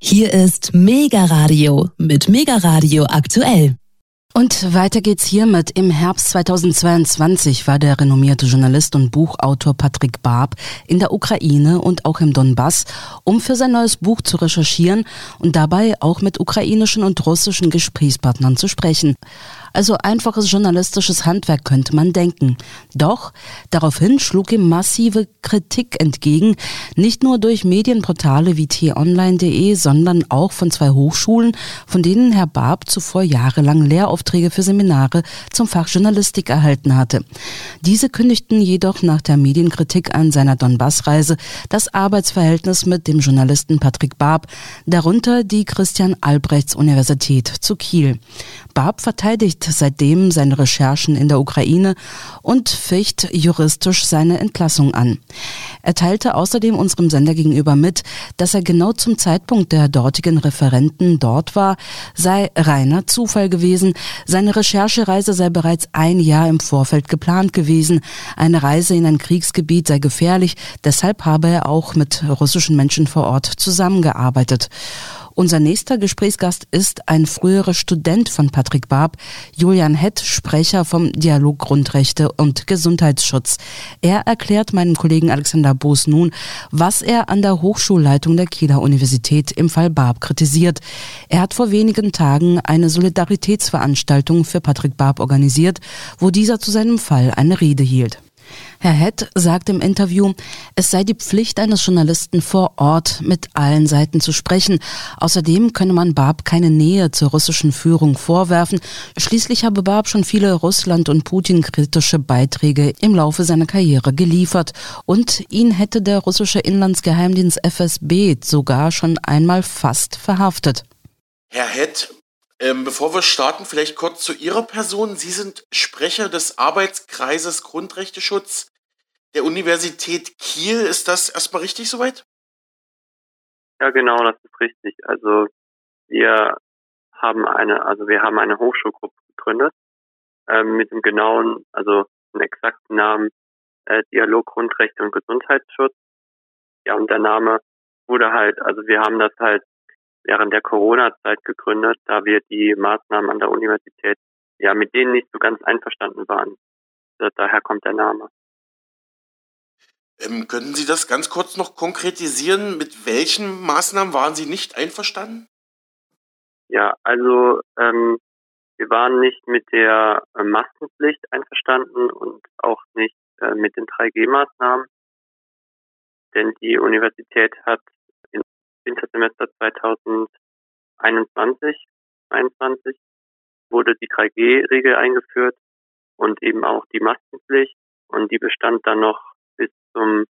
Hier ist Mega Radio mit Mega Radio aktuell. Und weiter geht's hiermit. Im Herbst 2022 war der renommierte Journalist und Buchautor Patrick Barb in der Ukraine und auch im Donbass, um für sein neues Buch zu recherchieren und dabei auch mit ukrainischen und russischen Gesprächspartnern zu sprechen. Also einfaches journalistisches Handwerk könnte man denken. Doch daraufhin schlug ihm massive Kritik entgegen, nicht nur durch Medienportale wie t-online.de, sondern auch von zwei Hochschulen, von denen Herr Barb zuvor jahrelang Lehraufträge für Seminare zum Fach Journalistik erhalten hatte. Diese kündigten jedoch nach der Medienkritik an seiner Donbass-Reise das Arbeitsverhältnis mit dem Journalisten Patrick Barb, darunter die Christian Albrechts Universität zu Kiel. Barb verteidigt seitdem seine Recherchen in der Ukraine und ficht juristisch seine Entlassung an. Er teilte außerdem unserem Sender gegenüber mit, dass er genau zum Zeitpunkt der dortigen Referenten dort war, sei reiner Zufall gewesen. Seine Recherchereise sei bereits ein Jahr im Vorfeld geplant gewesen. Eine Reise in ein Kriegsgebiet sei gefährlich, deshalb habe er auch mit russischen Menschen vor Ort zusammengearbeitet. Unser nächster Gesprächsgast ist ein früherer Student von Patrick Barb, Julian Hett, Sprecher vom Dialog Grundrechte und Gesundheitsschutz. Er erklärt meinem Kollegen Alexander Boos nun, was er an der Hochschulleitung der Kieler Universität im Fall Barb kritisiert. Er hat vor wenigen Tagen eine Solidaritätsveranstaltung für Patrick Barb organisiert, wo dieser zu seinem Fall eine Rede hielt. Herr Hett sagt im Interview, es sei die Pflicht eines Journalisten vor Ort, mit allen Seiten zu sprechen. Außerdem könne man Barb keine Nähe zur russischen Führung vorwerfen. Schließlich habe Barb schon viele Russland- und Putin-kritische Beiträge im Laufe seiner Karriere geliefert. Und ihn hätte der russische Inlandsgeheimdienst FSB sogar schon einmal fast verhaftet. Herr Hett, ähm, bevor wir starten, vielleicht kurz zu Ihrer Person. Sie sind Sprecher des Arbeitskreises Grundrechteschutz der Universität Kiel. Ist das erstmal richtig soweit? Ja, genau, das ist richtig. Also wir haben eine, also wir haben eine Hochschulgruppe gegründet ähm, mit dem genauen, also dem exakten Namen äh, Dialog Grundrechte und Gesundheitsschutz. Ja, und der Name wurde halt, also wir haben das halt während der Corona-Zeit gegründet, da wir die Maßnahmen an der Universität ja mit denen nicht so ganz einverstanden waren. Daher kommt der Name. Ähm, können Sie das ganz kurz noch konkretisieren? Mit welchen Maßnahmen waren Sie nicht einverstanden? Ja, also ähm, wir waren nicht mit der äh, Maskenpflicht einverstanden und auch nicht äh, mit den 3G-Maßnahmen. Denn die Universität hat Wintersemester 2021, 2022 wurde die 3G-Regel eingeführt und eben auch die Maskenpflicht und die bestand dann noch bis zum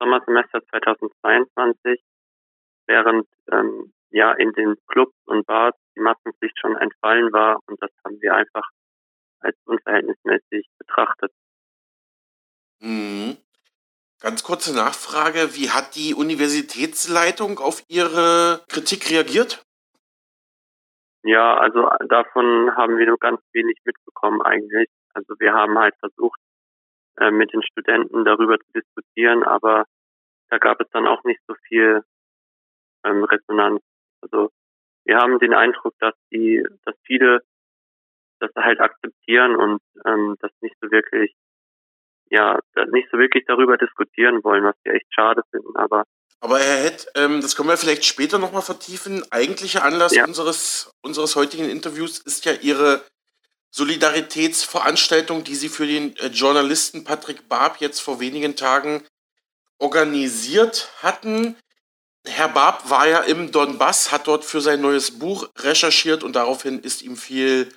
Sommersemester 2022, während ähm, ja in den Clubs und Bars die Maskenpflicht schon entfallen war und das haben wir einfach als unverhältnismäßig betrachtet. Mhm. Ganz kurze Nachfrage, wie hat die Universitätsleitung auf Ihre Kritik reagiert? Ja, also davon haben wir nur ganz wenig mitbekommen eigentlich. Also wir haben halt versucht, äh, mit den Studenten darüber zu diskutieren, aber da gab es dann auch nicht so viel ähm, Resonanz. Also wir haben den Eindruck, dass die, dass viele das halt akzeptieren und ähm, das nicht so wirklich ja nicht so wirklich darüber diskutieren wollen, was wir echt schade finden. Aber aber Herr Hett, ähm, das können wir vielleicht später nochmal vertiefen. Eigentlicher Anlass ja. unseres, unseres heutigen Interviews ist ja Ihre Solidaritätsveranstaltung, die Sie für den äh, Journalisten Patrick Barb jetzt vor wenigen Tagen organisiert hatten. Herr Barb war ja im Donbass, hat dort für sein neues Buch recherchiert und daraufhin ist ihm viel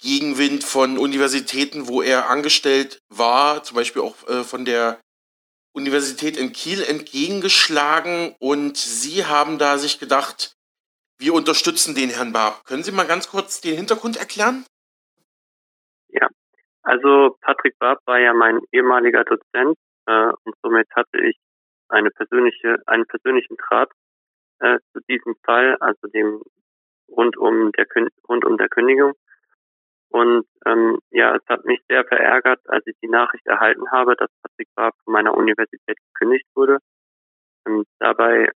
Gegenwind von Universitäten, wo er angestellt war, zum Beispiel auch äh, von der Universität in Kiel entgegengeschlagen und Sie haben da sich gedacht, wir unterstützen den Herrn Barb. Können Sie mal ganz kurz den Hintergrund erklären? Ja, also Patrick Barb war ja mein ehemaliger Dozent äh, und somit hatte ich eine persönliche, einen persönlichen Draht äh, zu diesem Fall, also dem rund um der rund um der Kündigung. Und ähm, ja, es hat mich sehr verärgert, als ich die Nachricht erhalten habe, dass Patrick Barb von meiner Universität gekündigt wurde. Und dabei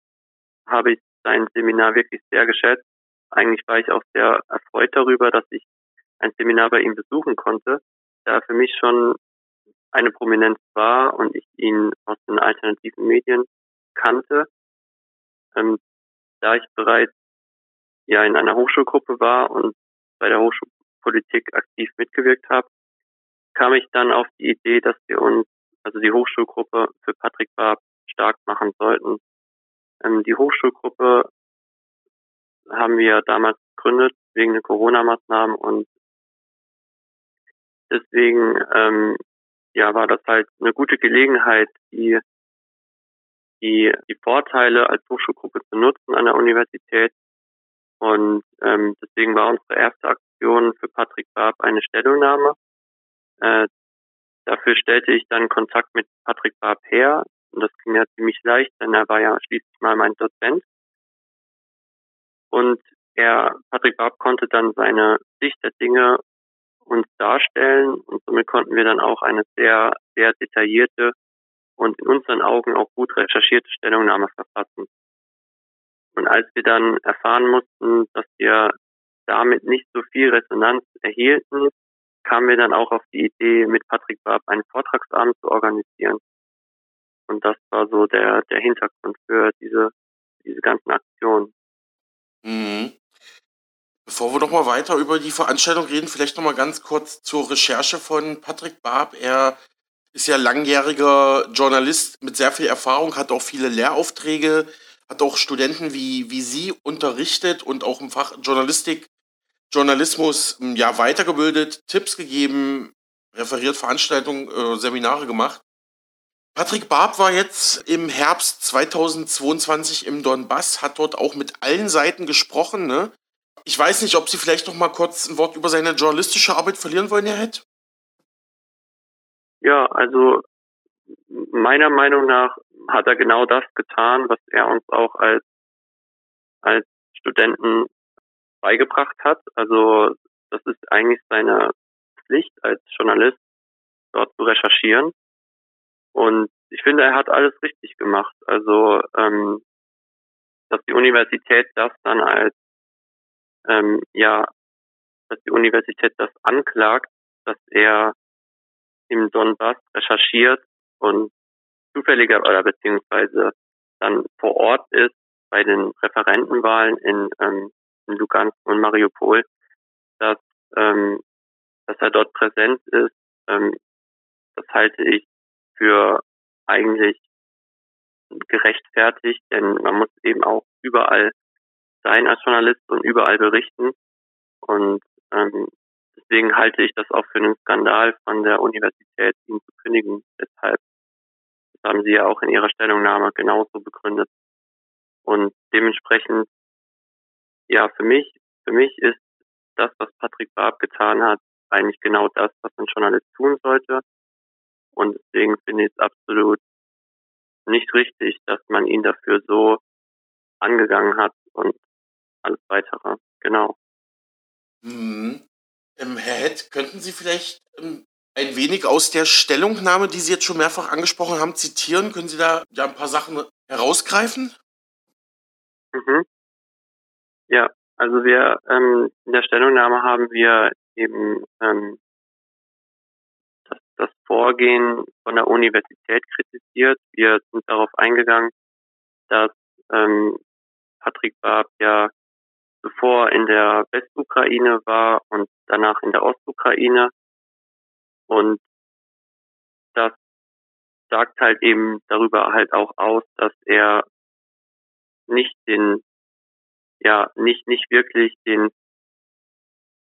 habe ich sein Seminar wirklich sehr geschätzt. Eigentlich war ich auch sehr erfreut darüber, dass ich ein Seminar bei ihm besuchen konnte, da er für mich schon eine Prominenz war und ich ihn aus den alternativen Medien kannte. Ähm, da ich bereits ja in einer Hochschulgruppe war und bei der Hochschulpolitik aktiv mitgewirkt habe, kam ich dann auf die Idee, dass wir uns, also die Hochschulgruppe für Patrick Barb stark machen sollten. Ähm, die Hochschulgruppe haben wir damals gegründet wegen der Corona-Maßnahmen und deswegen ähm, ja war das halt eine gute Gelegenheit, die die, die Vorteile als Hochschulgruppe zu nutzen an der Universität. Und ähm, deswegen war unsere erste Aktion für Patrick Barb eine Stellungnahme. Äh, dafür stellte ich dann Kontakt mit Patrick Barb her. Und das ging ja ziemlich leicht, denn er war ja schließlich mal mein Dozent. Und er, Patrick Barb konnte dann seine Sicht der Dinge uns darstellen und somit konnten wir dann auch eine sehr, sehr detaillierte und in unseren Augen auch gut recherchierte Stellungnahme verfassen. Und als wir dann erfahren mussten, dass wir damit nicht so viel Resonanz erhielten, kamen wir dann auch auf die Idee, mit Patrick Barb einen Vortragsabend zu organisieren. Und das war so der, der Hintergrund für diese, diese ganzen Aktionen. Mhm. Bevor wir noch mal weiter über die Veranstaltung reden, vielleicht noch mal ganz kurz zur Recherche von Patrick Barb. Er ist ja langjähriger Journalist mit sehr viel Erfahrung, hat auch viele Lehraufträge, hat auch Studenten wie, wie Sie unterrichtet und auch im Fach Journalistik, Journalismus ja weitergebildet, Tipps gegeben, referiert Veranstaltungen, äh, Seminare gemacht. Patrick Barb war jetzt im Herbst 2022 im Donbass, hat dort auch mit allen Seiten gesprochen. Ne? Ich weiß nicht, ob Sie vielleicht noch mal kurz ein Wort über seine journalistische Arbeit verlieren wollen, Herr Hett? Ja, also meiner Meinung nach hat er genau das getan, was er uns auch als, als Studenten beigebracht hat. Also das ist eigentlich seine Pflicht als Journalist, dort zu recherchieren. Und ich finde, er hat alles richtig gemacht. Also, ähm, dass die Universität das dann als, ähm, ja, dass die Universität das anklagt, dass er im Donbass recherchiert und zufälliger oder beziehungsweise dann vor Ort ist bei den Referentenwahlen in, ähm, in Lugansk und Mariupol, dass, ähm, dass er dort präsent ist. Ähm, das halte ich für eigentlich gerechtfertigt, denn man muss eben auch überall sein als Journalist und überall berichten. Und ähm, deswegen halte ich das auch für einen Skandal von der Universität, ihn zu kündigen. Deshalb haben sie ja auch in ihrer Stellungnahme genauso begründet. Und dementsprechend, ja, für mich, für mich ist das, was Patrick Barb getan hat, eigentlich genau das, was ein Journalist tun sollte. Und deswegen finde ich es absolut nicht richtig, dass man ihn dafür so angegangen hat und alles weitere. Genau. Mhm. Ähm, Herr Hett, könnten Sie vielleicht ähm, ein wenig aus der Stellungnahme, die Sie jetzt schon mehrfach angesprochen haben, zitieren? Können Sie da ja ein paar Sachen herausgreifen? Mhm. Ja, also wir ähm, in der Stellungnahme haben wir eben ähm, das, das Vorgehen von der Universität kritisiert. Wir sind darauf eingegangen, dass ähm, Patrick Barb ja zuvor in der Westukraine war und danach in der Ostukraine. Und das sagt halt eben darüber halt auch aus, dass er nicht den, ja, nicht, nicht wirklich den,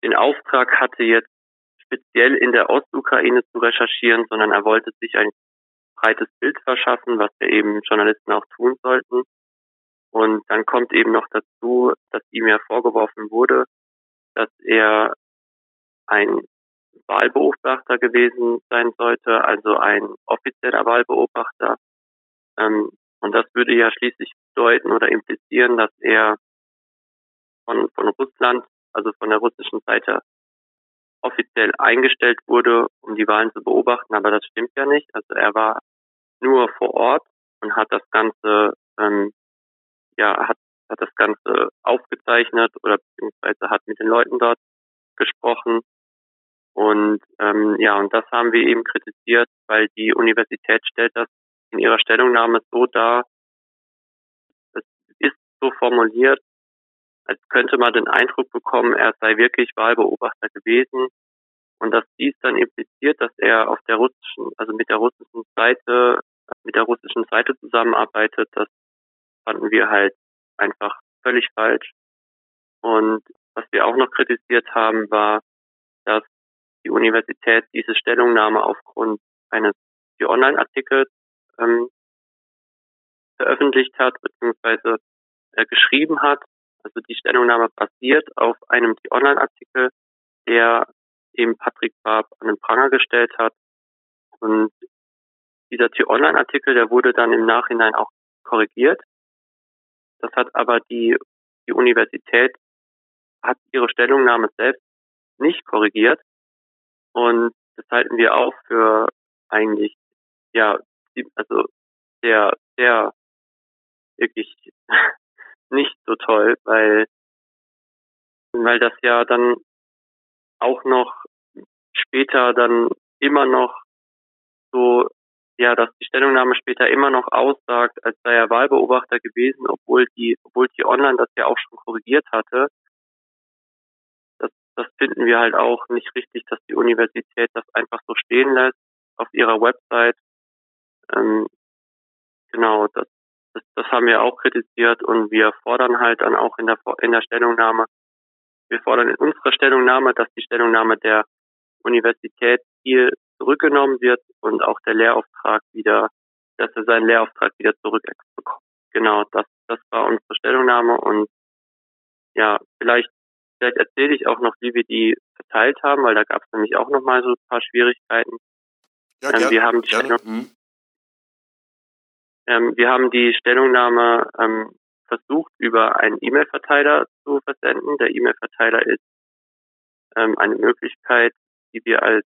den Auftrag hatte, jetzt speziell in der Ostukraine zu recherchieren, sondern er wollte sich ein breites Bild verschaffen, was wir eben Journalisten auch tun sollten. Und dann kommt eben noch dazu, dass ihm ja vorgeworfen wurde, dass er ein Wahlbeobachter gewesen sein sollte, also ein offizieller Wahlbeobachter. Ähm, und das würde ja schließlich bedeuten oder implizieren, dass er von, von Russland, also von der russischen Seite, offiziell eingestellt wurde, um die Wahlen zu beobachten. Aber das stimmt ja nicht. Also er war nur vor Ort und hat das Ganze ähm, ja, hat, hat das Ganze aufgezeichnet oder beziehungsweise hat mit den Leuten dort gesprochen. Und ähm, ja, und das haben wir eben kritisiert, weil die Universität stellt das in ihrer Stellungnahme so dar, es ist so formuliert, als könnte man den Eindruck bekommen, er sei wirklich Wahlbeobachter gewesen und dass dies dann impliziert, dass er auf der russischen, also mit der russischen Seite, mit der russischen Seite zusammenarbeitet, das fanden wir halt einfach völlig falsch. Und was wir auch noch kritisiert haben, war, die Universität diese Stellungnahme aufgrund eines Online-Artikels ähm, veröffentlicht hat, beziehungsweise äh, geschrieben hat. Also die Stellungnahme basiert auf einem Online-Artikel, der eben Patrick Barb an den Pranger gestellt hat. Und dieser T-Online-Artikel, der wurde dann im Nachhinein auch korrigiert. Das hat aber die, die Universität hat ihre Stellungnahme selbst nicht korrigiert. Und das halten wir auch für eigentlich, ja, also sehr, sehr wirklich nicht so toll, weil, weil das ja dann auch noch später dann immer noch so, ja, dass die Stellungnahme später immer noch aussagt, als sei er Wahlbeobachter gewesen, obwohl die, obwohl die Online das ja auch schon korrigiert hatte. Das, finden wir halt auch nicht richtig, dass die Universität das einfach so stehen lässt auf ihrer Website. Ähm, genau, das, das, das haben wir auch kritisiert und wir fordern halt dann auch in der, in der Stellungnahme, wir fordern in unserer Stellungnahme, dass die Stellungnahme der Universität hier zurückgenommen wird und auch der Lehrauftrag wieder, dass er seinen Lehrauftrag wieder zurückbekommt. Genau, das, das war unsere Stellungnahme und ja, vielleicht, vielleicht erzähle ich auch noch, wie wir die verteilt haben, weil da gab es nämlich auch noch mal so ein paar Schwierigkeiten. Ja, ähm, wir haben die gerne. Stellung, mhm. ähm, wir haben die Stellungnahme ähm, versucht, über einen E-Mail-Verteiler zu versenden. Der E-Mail-Verteiler ist ähm, eine Möglichkeit, die wir als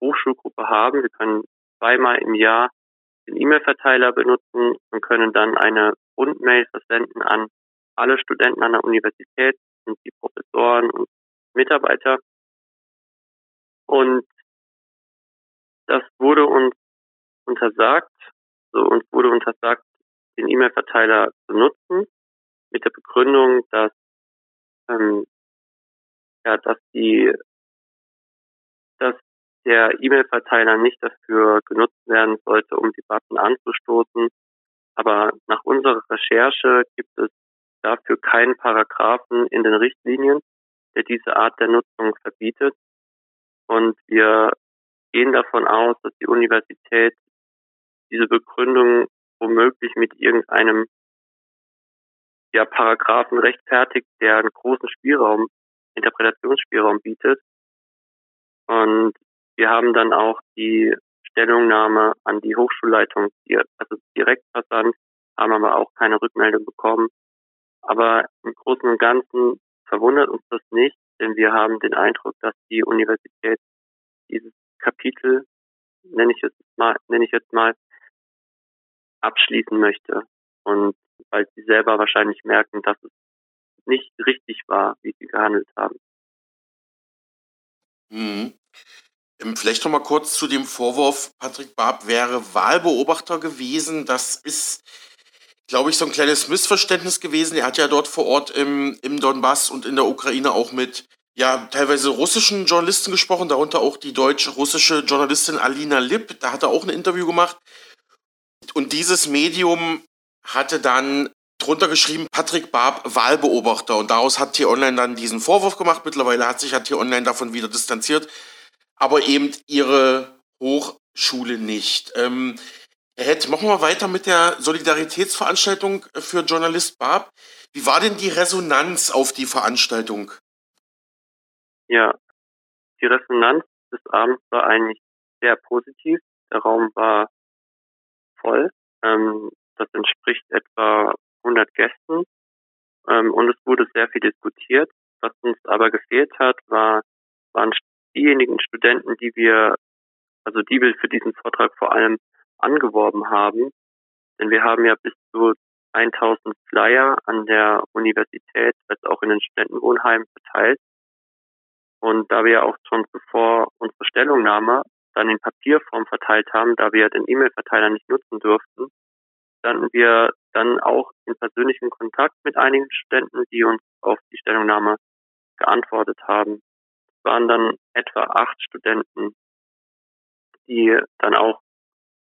Hochschulgruppe haben. Wir können zweimal im Jahr den E-Mail-Verteiler benutzen und können dann eine Rundmail versenden an alle Studenten an der Universität und die Professoren und Mitarbeiter. Und das wurde uns untersagt, so uns wurde untersagt, den E-Mail-Verteiler zu nutzen mit der Begründung, dass ähm, ja, dass die, dass der E-Mail-Verteiler nicht dafür genutzt werden sollte, um Debatten anzustoßen. Aber nach unserer Recherche gibt es dafür keinen Paragraphen in den Richtlinien, der diese Art der Nutzung verbietet. Und wir gehen davon aus, dass die Universität diese Begründung womöglich mit irgendeinem ja, Paragraphen rechtfertigt, der einen großen Spielraum, Interpretationsspielraum bietet. Und wir haben dann auch die Stellungnahme an die Hochschulleitung, also direkt versandt, haben aber auch keine Rückmeldung bekommen. Aber im Großen und Ganzen verwundert uns das nicht, denn wir haben den Eindruck, dass die Universität dieses Kapitel, nenne ich jetzt mal, nenne ich jetzt mal, abschließen möchte. Und weil sie selber wahrscheinlich merken, dass es nicht richtig war, wie sie gehandelt haben. Ähm, vielleicht noch mal kurz zu dem Vorwurf, Patrick Barb wäre Wahlbeobachter gewesen. Das ist, glaube ich, so ein kleines Missverständnis gewesen. Er hat ja dort vor Ort im, im Donbass und in der Ukraine auch mit ja, teilweise russischen Journalisten gesprochen, darunter auch die deutsch-russische Journalistin Alina Lipp. Da hat er auch ein Interview gemacht. Und dieses Medium hatte dann drunter geschrieben, Patrick Barb, Wahlbeobachter. Und daraus hat T-Online dann diesen Vorwurf gemacht. Mittlerweile hat sich ja T-Online davon wieder distanziert. Aber eben ihre Hochschule nicht. Ähm, Herr Hett, machen wir weiter mit der Solidaritätsveranstaltung für Journalist Barb. Wie war denn die Resonanz auf die Veranstaltung? Ja, die Resonanz des Abends war eigentlich sehr positiv. Der Raum war voll. Ähm, das entspricht etwa 100 Gästen. Ähm, und es wurde sehr viel diskutiert. Was uns aber gefehlt hat, war, waren diejenigen Studenten, die wir, also die wir für diesen Vortrag vor allem angeworben haben. Denn wir haben ja bis zu 1000 Flyer an der Universität als auch in den Studentenwohnheimen verteilt. Und da wir auch schon zuvor unsere Stellungnahme dann in Papierform verteilt haben, da wir den E-Mail-Verteiler nicht nutzen durften, standen wir dann auch in persönlichem Kontakt mit einigen Studenten, die uns auf die Stellungnahme geantwortet haben. Es waren dann etwa acht Studenten, die dann auch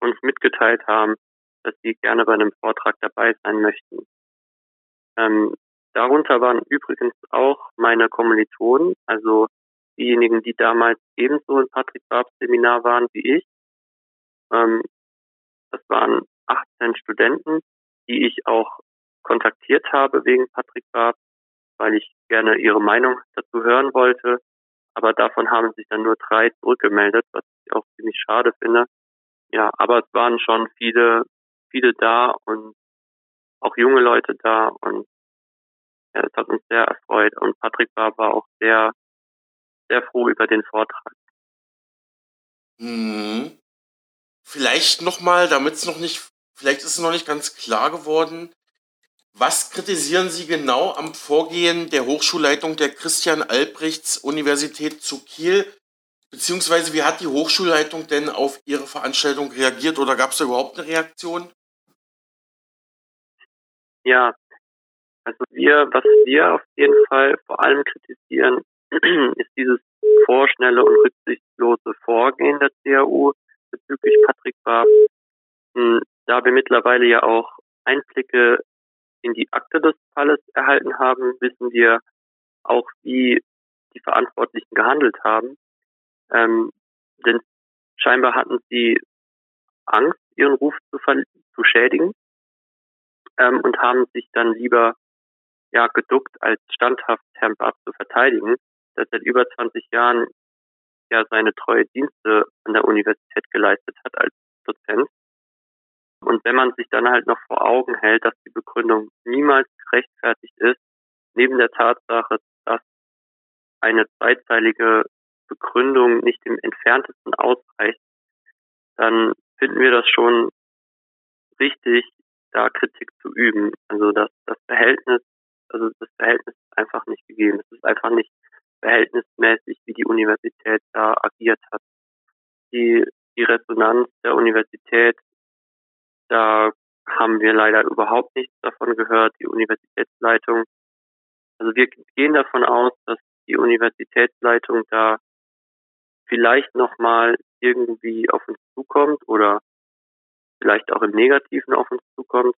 uns mitgeteilt haben, dass sie gerne bei einem Vortrag dabei sein möchten. Ähm, darunter waren übrigens auch meine Kommilitonen, also diejenigen, die damals ebenso im Patrick Barb Seminar waren wie ich. Ähm, das waren 18 Studenten, die ich auch kontaktiert habe wegen Patrick Barb, weil ich gerne ihre Meinung dazu hören wollte. Aber davon haben sich dann nur drei zurückgemeldet, was ich auch ziemlich schade finde. Ja, aber es waren schon viele, viele da und auch junge Leute da und ja, das hat uns sehr erfreut. Und Patrick Barb war auch sehr, sehr froh über den Vortrag. Hm. Vielleicht nochmal, damit es noch nicht Vielleicht ist es noch nicht ganz klar geworden. Was kritisieren Sie genau am Vorgehen der Hochschulleitung der Christian Albrechts Universität zu Kiel? Beziehungsweise wie hat die Hochschulleitung denn auf Ihre Veranstaltung reagiert oder gab es da überhaupt eine Reaktion? Ja, also wir, was wir auf jeden Fall vor allem kritisieren, ist dieses vorschnelle und rücksichtslose Vorgehen der CAU bezüglich Patrick Barb. Hm, da wir mittlerweile ja auch Einblicke in die Akte des Falles erhalten haben, wissen wir auch, wie die Verantwortlichen gehandelt haben. Ähm, denn scheinbar hatten sie Angst, ihren Ruf zu, zu schädigen ähm, und haben sich dann lieber ja geduckt, als standhaft Barth zu verteidigen, der seit über 20 Jahren ja seine treue Dienste an der Universität geleistet hat als Dozent. Und wenn man sich dann halt noch vor Augen hält, dass die Begründung niemals gerechtfertigt ist, neben der Tatsache, dass eine zweiteilige Begründung nicht im entferntesten ausreicht, dann finden wir das schon richtig, da Kritik zu üben. Also dass das Verhältnis, also das Verhältnis ist einfach nicht gegeben. Es ist einfach nicht verhältnismäßig, wie die Universität da agiert hat. Die, die Resonanz der Universität da haben wir leider überhaupt nichts davon gehört, die Universitätsleitung. Also wir gehen davon aus, dass die Universitätsleitung da vielleicht nochmal irgendwie auf uns zukommt oder vielleicht auch im Negativen auf uns zukommt.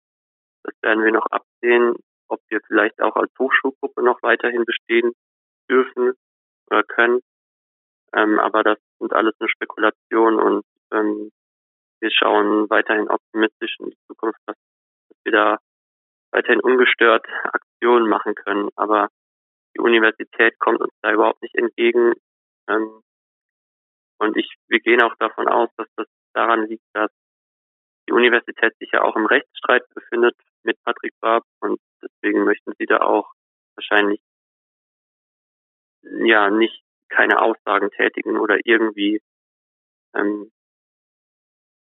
Das werden wir noch absehen, ob wir vielleicht auch als Hochschulgruppe noch weiterhin bestehen dürfen oder können. Ähm, aber das sind alles nur Spekulationen und ähm, wir schauen weiterhin optimistisch in die Zukunft, dass, dass wir da weiterhin ungestört Aktionen machen können. Aber die Universität kommt uns da überhaupt nicht entgegen. Ähm, und ich, wir gehen auch davon aus, dass das daran liegt, dass die Universität sich ja auch im Rechtsstreit befindet mit Patrick Barb und deswegen möchten sie da auch wahrscheinlich ja nicht keine Aussagen tätigen oder irgendwie ähm,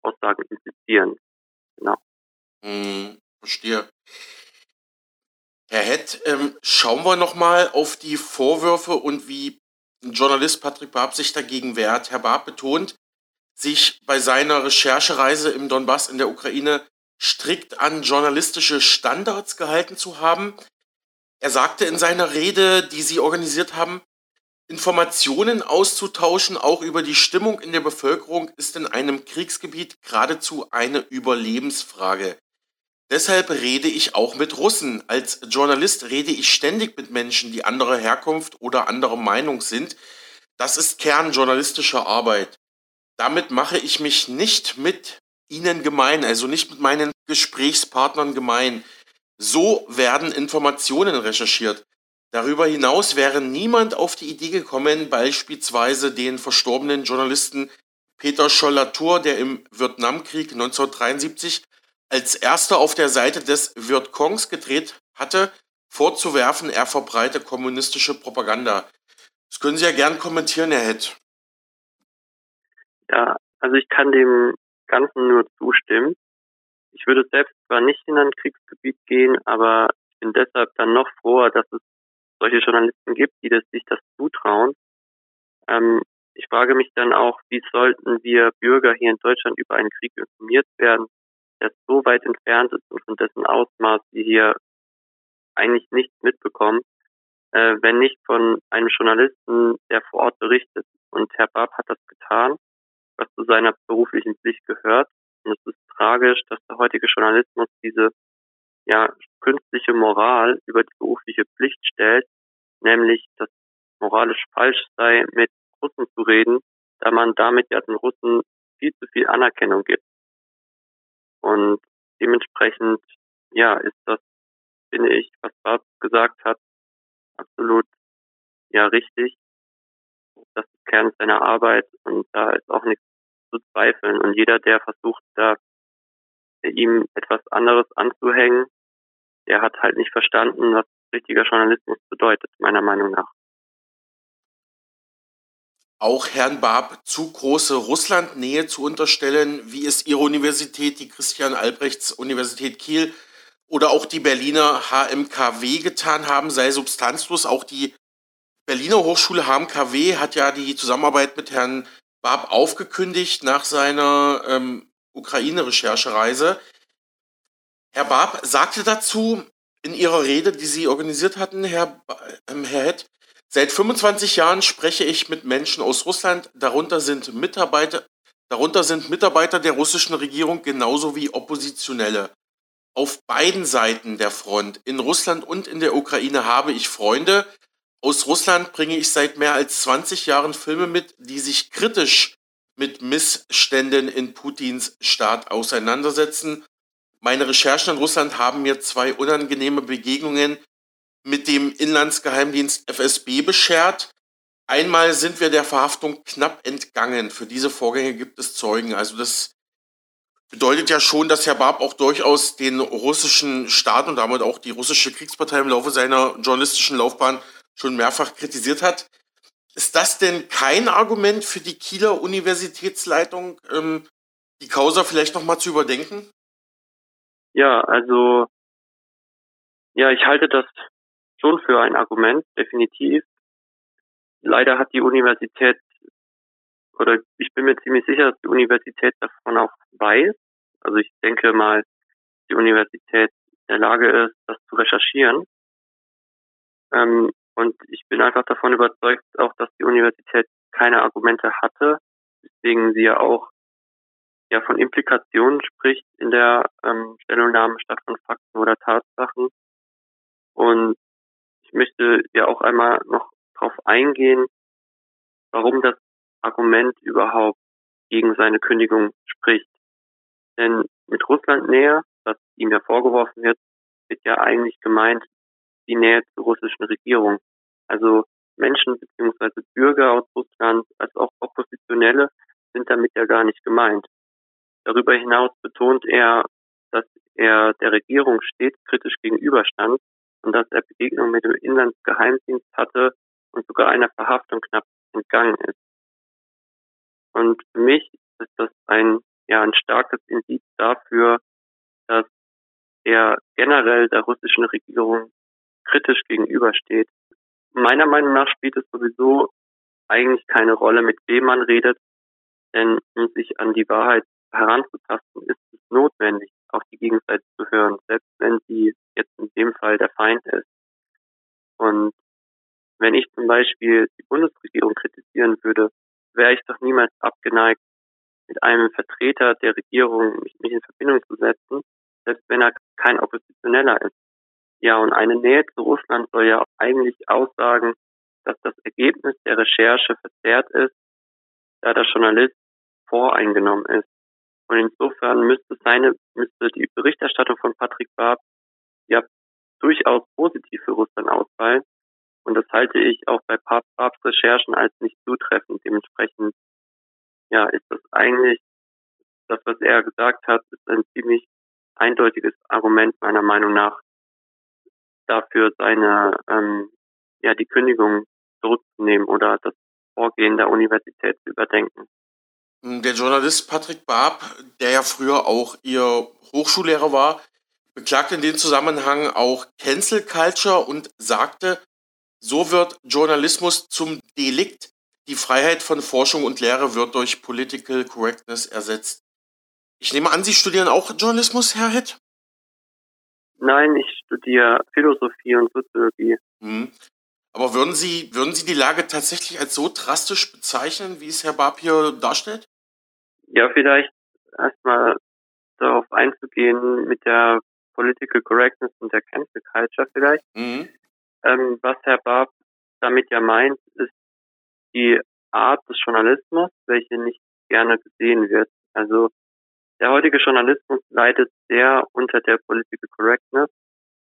Aussagen implizieren. Genau. Hm, verstehe. Herr Hett, ähm, schauen wir nochmal auf die Vorwürfe und wie Journalist Patrick Barb sich dagegen wehrt. Herr Barb betont, sich bei seiner Recherchereise im Donbass in der Ukraine strikt an journalistische Standards gehalten zu haben. Er sagte in seiner Rede, die Sie organisiert haben, Informationen auszutauschen, auch über die Stimmung in der Bevölkerung, ist in einem Kriegsgebiet geradezu eine Überlebensfrage. Deshalb rede ich auch mit Russen. Als Journalist rede ich ständig mit Menschen, die anderer Herkunft oder anderer Meinung sind. Das ist Kern journalistischer Arbeit. Damit mache ich mich nicht mit Ihnen gemein, also nicht mit meinen Gesprächspartnern gemein. So werden Informationen recherchiert. Darüber hinaus wäre niemand auf die Idee gekommen, beispielsweise den verstorbenen Journalisten Peter Scholl-Latour, der im Vietnamkrieg 1973 als erster auf der Seite des Vietcongs gedreht hatte, vorzuwerfen, er verbreite kommunistische Propaganda. Das können Sie ja gern kommentieren, Herr Hett. Ja, also ich kann dem Ganzen nur zustimmen. ich würde selbst zwar nicht in ein Kriegsgebiet gehen, aber ich bin deshalb dann noch froher, dass es solche Journalisten gibt, die das, sich das zutrauen. Ähm, ich frage mich dann auch, wie sollten wir Bürger hier in Deutschland über einen Krieg informiert werden, der so weit entfernt ist und von dessen Ausmaß wir hier eigentlich nichts mitbekommen, äh, wenn nicht von einem Journalisten, der vor Ort berichtet. Und Herr Barb hat das getan, was zu seiner beruflichen Pflicht gehört. Und es ist tragisch, dass der heutige Journalismus diese ja, künstliche Moral über die berufliche Pflicht stellt, nämlich, dass moralisch falsch sei, mit Russen zu reden, da man damit ja den Russen viel zu viel Anerkennung gibt. Und dementsprechend, ja, ist das, finde ich, was Barb gesagt hat, absolut, ja, richtig. Das ist Kern seiner Arbeit und da ist auch nichts zu zweifeln. Und jeder, der versucht, da ihm etwas anderes anzuhängen, der hat halt nicht verstanden, was richtiger Journalismus bedeutet, meiner Meinung nach. Auch Herrn Barb zu große Russlandnähe zu unterstellen, wie es Ihre Universität, die Christian Albrechts Universität Kiel oder auch die Berliner HMKW getan haben, sei substanzlos. Auch die Berliner Hochschule HMKW hat ja die Zusammenarbeit mit Herrn Barb aufgekündigt nach seiner ähm, Ukraine-Recherchereise. Herr Barb sagte dazu in Ihrer Rede, die Sie organisiert hatten, Herr, ähm, Herr Hett, seit 25 Jahren spreche ich mit Menschen aus Russland, darunter sind Mitarbeiter, darunter sind Mitarbeiter der russischen Regierung genauso wie Oppositionelle. Auf beiden Seiten der Front, in Russland und in der Ukraine, habe ich Freunde. Aus Russland bringe ich seit mehr als 20 Jahren Filme mit, die sich kritisch mit Missständen in Putins Staat auseinandersetzen. Meine Recherchen in Russland haben mir zwei unangenehme Begegnungen mit dem Inlandsgeheimdienst FSB beschert. Einmal sind wir der Verhaftung knapp entgangen. Für diese Vorgänge gibt es Zeugen. Also das bedeutet ja schon, dass Herr Barb auch durchaus den russischen Staat und damit auch die russische Kriegspartei im Laufe seiner journalistischen Laufbahn schon mehrfach kritisiert hat. Ist das denn kein Argument für die Kieler Universitätsleitung, ähm, die Causa vielleicht nochmal zu überdenken? Ja, also ja, ich halte das schon für ein Argument, definitiv. Leider hat die Universität, oder ich bin mir ziemlich sicher, dass die Universität davon auch weiß. Also ich denke mal, die Universität in der Lage ist, das zu recherchieren. Ähm, und ich bin einfach davon überzeugt, auch dass die Universität keine Argumente hatte, deswegen sie ja auch ja von Implikationen spricht in der ähm, Stellungnahme statt von Fakten oder Tatsachen. Und möchte ja auch einmal noch darauf eingehen, warum das Argument überhaupt gegen seine Kündigung spricht. Denn mit Russland näher, was ihm ja vorgeworfen wird, wird ja eigentlich gemeint, die Nähe zur russischen Regierung. Also Menschen bzw. Bürger aus Russland als auch Oppositionelle sind damit ja gar nicht gemeint. Darüber hinaus betont er, dass er der Regierung stets kritisch gegenüberstand und dass er Begegnungen mit dem Inlandsgeheimdienst hatte und sogar einer Verhaftung knapp entgangen ist. Und für mich ist das ein, ja, ein starkes Indiz dafür, dass er generell der russischen Regierung kritisch gegenübersteht. Meiner Meinung nach spielt es sowieso eigentlich keine Rolle, mit wem man redet, denn um sich an die Wahrheit heranzutasten, ist es notwendig, auf die Gegenseite zu hören, selbst wenn sie dem Fall der Feind ist. Und wenn ich zum Beispiel die Bundesregierung kritisieren würde, wäre ich doch niemals abgeneigt, mit einem Vertreter der Regierung mich, in Verbindung zu setzen, selbst wenn er kein Oppositioneller ist. Ja, und eine Nähe zu Russland soll ja eigentlich aussagen, dass das Ergebnis der Recherche verzerrt ist, da der Journalist voreingenommen ist. Und insofern müsste seine, müsste die Berichterstattung von Patrick Barb ja durchaus positiv für Russland ausfallen. Und das halte ich auch bei Barbs Recherchen als nicht zutreffend. Dementsprechend, ja, ist das eigentlich, das, was er gesagt hat, ist ein ziemlich eindeutiges Argument meiner Meinung nach dafür, seine, ähm, ja, die Kündigung zurückzunehmen oder das Vorgehen der Universität zu überdenken. Der Journalist Patrick Barb, der ja früher auch ihr Hochschullehrer war, beklagte in dem Zusammenhang auch Cancel Culture und sagte, so wird Journalismus zum Delikt. Die Freiheit von Forschung und Lehre wird durch Political Correctness ersetzt. Ich nehme an, Sie studieren auch Journalismus, Herr Hitt? Nein, ich studiere Philosophie und Soziologie. Hm. Aber würden Sie, würden Sie die Lage tatsächlich als so drastisch bezeichnen, wie es Herr Barb hier darstellt? Ja, vielleicht erstmal darauf einzugehen mit der Political Correctness und der Cancel Culture vielleicht. Mhm. Ähm, was Herr Barb damit ja meint, ist die Art des Journalismus, welche nicht gerne gesehen wird. Also der heutige Journalismus leidet sehr unter der Political Correctness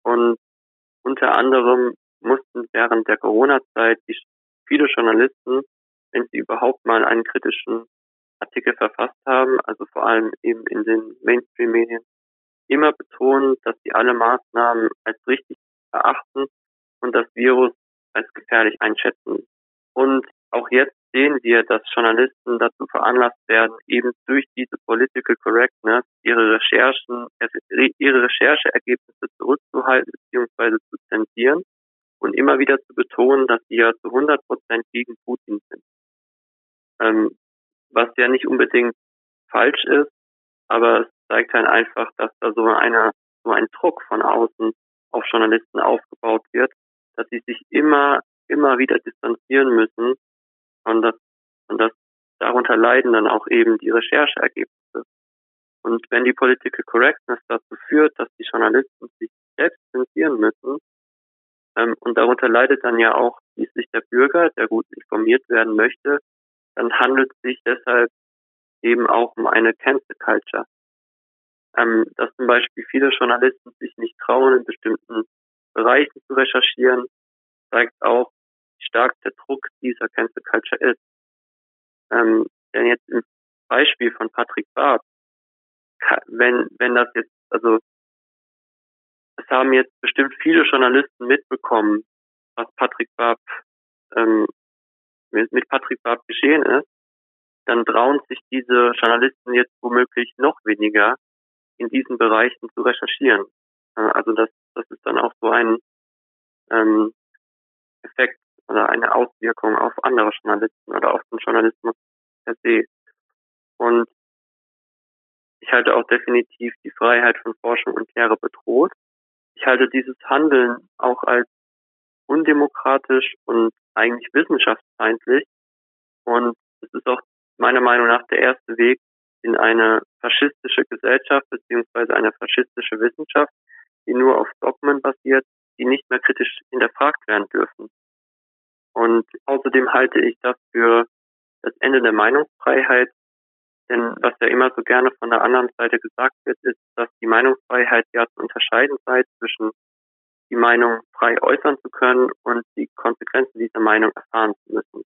und unter anderem mussten während der Corona-Zeit viele Journalisten, wenn sie überhaupt mal einen kritischen Artikel verfasst haben, also vor allem eben in den Mainstream-Medien, immer betonen, dass sie alle Maßnahmen als richtig erachten und das Virus als gefährlich einschätzen. Und auch jetzt sehen wir, dass Journalisten dazu veranlasst werden, eben durch diese Political Correctness ihre Recherchen, ihre Rechercheergebnisse zurückzuhalten bzw. zu zensieren und immer wieder zu betonen, dass sie ja zu 100 Prozent gegen Putin sind. Ähm, was ja nicht unbedingt falsch ist, aber es zeigt halt einfach, dass da so eine, so ein Druck von außen auf Journalisten aufgebaut wird, dass sie sich immer, immer wieder distanzieren müssen und das, und das darunter leiden dann auch eben die Rechercheergebnisse. Und wenn die Political Correctness dazu führt, dass die Journalisten sich selbst zensieren müssen, ähm, und darunter leidet dann ja auch schließlich der Bürger, der gut informiert werden möchte, dann handelt es sich deshalb eben auch um eine Cancel Culture. Ähm, dass zum Beispiel viele Journalisten sich nicht trauen, in bestimmten Bereichen zu recherchieren, zeigt auch, wie stark der Druck dieser Cancel Culture ist. Ähm, denn jetzt im Beispiel von Patrick Barb, wenn, wenn das jetzt, also es haben jetzt bestimmt viele Journalisten mitbekommen, was Patrick Barb ähm, mit Patrick Barb geschehen ist, dann trauen sich diese Journalisten jetzt womöglich noch weniger in diesen Bereichen zu recherchieren. Äh, also das, das ist dann auch so ein ähm, Effekt oder eine Auswirkung auf andere Journalisten oder auf den Journalismus per se. Und ich halte auch definitiv die Freiheit von Forschung und Lehre bedroht. Ich halte dieses Handeln auch als undemokratisch und eigentlich wissenschaftsfeindlich. Und es ist auch meiner Meinung nach der erste Weg in eine faschistische Gesellschaft beziehungsweise eine faschistische Wissenschaft, die nur auf Dogmen basiert, die nicht mehr kritisch hinterfragt werden dürfen. Und außerdem halte ich das für das Ende der Meinungsfreiheit, denn was ja immer so gerne von der anderen Seite gesagt wird, ist, dass die Meinungsfreiheit ja zu unterscheiden sei zwischen die Meinung frei äußern zu können und die Konsequenzen dieser Meinung erfahren zu müssen.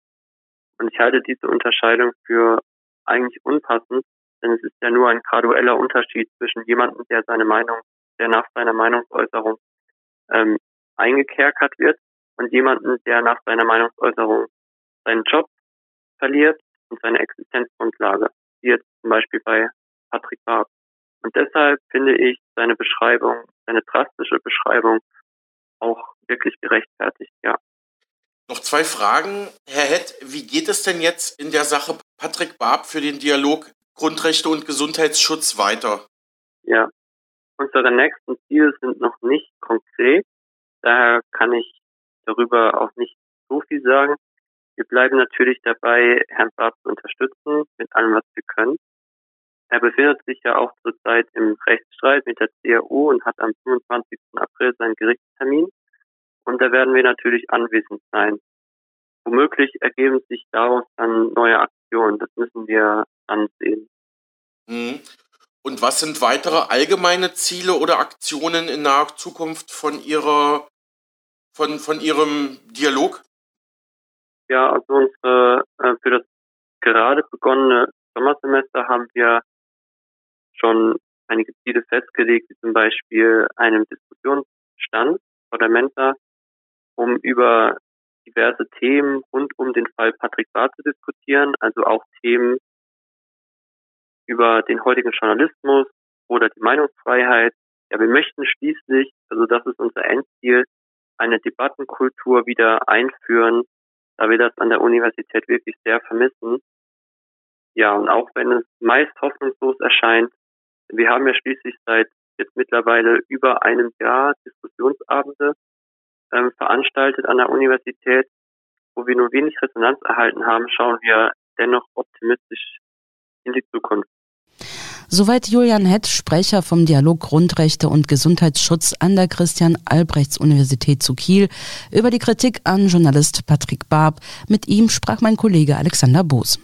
Und ich halte diese Unterscheidung für eigentlich unpassend, denn es ist ja nur ein gradueller Unterschied zwischen jemandem, der seine Meinung, der nach seiner Meinungsäußerung ähm, eingekerkert wird und jemanden, der nach seiner Meinungsäußerung seinen Job verliert und seine Existenzgrundlage, wie jetzt zum Beispiel bei Patrick Barb. Und deshalb finde ich seine Beschreibung, seine drastische Beschreibung auch wirklich gerechtfertigt, ja. Noch zwei Fragen. Herr Hett, wie geht es denn jetzt in der Sache Patrick Barb für den Dialog Grundrechte und Gesundheitsschutz weiter? Ja, unsere nächsten Ziele sind noch nicht konkret. Daher kann ich darüber auch nicht so viel sagen. Wir bleiben natürlich dabei, Herrn Barb zu unterstützen mit allem, was wir können. Er befindet sich ja auch zurzeit im Rechtsstreit mit der CAU und hat am 25. April seinen Gerichtstermin. Und da werden wir natürlich anwesend sein. Womöglich ergeben sich daraus dann neue Aktionen. Das müssen wir ansehen. Mhm. Und was sind weitere allgemeine Ziele oder Aktionen in naher Zukunft von Ihrer, von, von Ihrem Dialog? Ja, also unsere, äh, für das gerade begonnene Sommersemester haben wir schon einige Ziele festgelegt, wie zum Beispiel einem Diskussionsstand oder Mensa, um über diverse Themen rund um den Fall Patrick Barr zu diskutieren, also auch Themen, über den heutigen Journalismus oder die Meinungsfreiheit. Ja, wir möchten schließlich, also das ist unser Endziel, eine Debattenkultur wieder einführen, da wir das an der Universität wirklich sehr vermissen. Ja, und auch wenn es meist hoffnungslos erscheint, wir haben ja schließlich seit jetzt mittlerweile über einem Jahr Diskussionsabende ähm, veranstaltet an der Universität, wo wir nur wenig Resonanz erhalten haben, schauen wir dennoch optimistisch in die Zukunft. Soweit Julian Hett, Sprecher vom Dialog Grundrechte und Gesundheitsschutz an der Christian-Albrechts-Universität zu Kiel, über die Kritik an Journalist Patrick Barb. Mit ihm sprach mein Kollege Alexander Boos.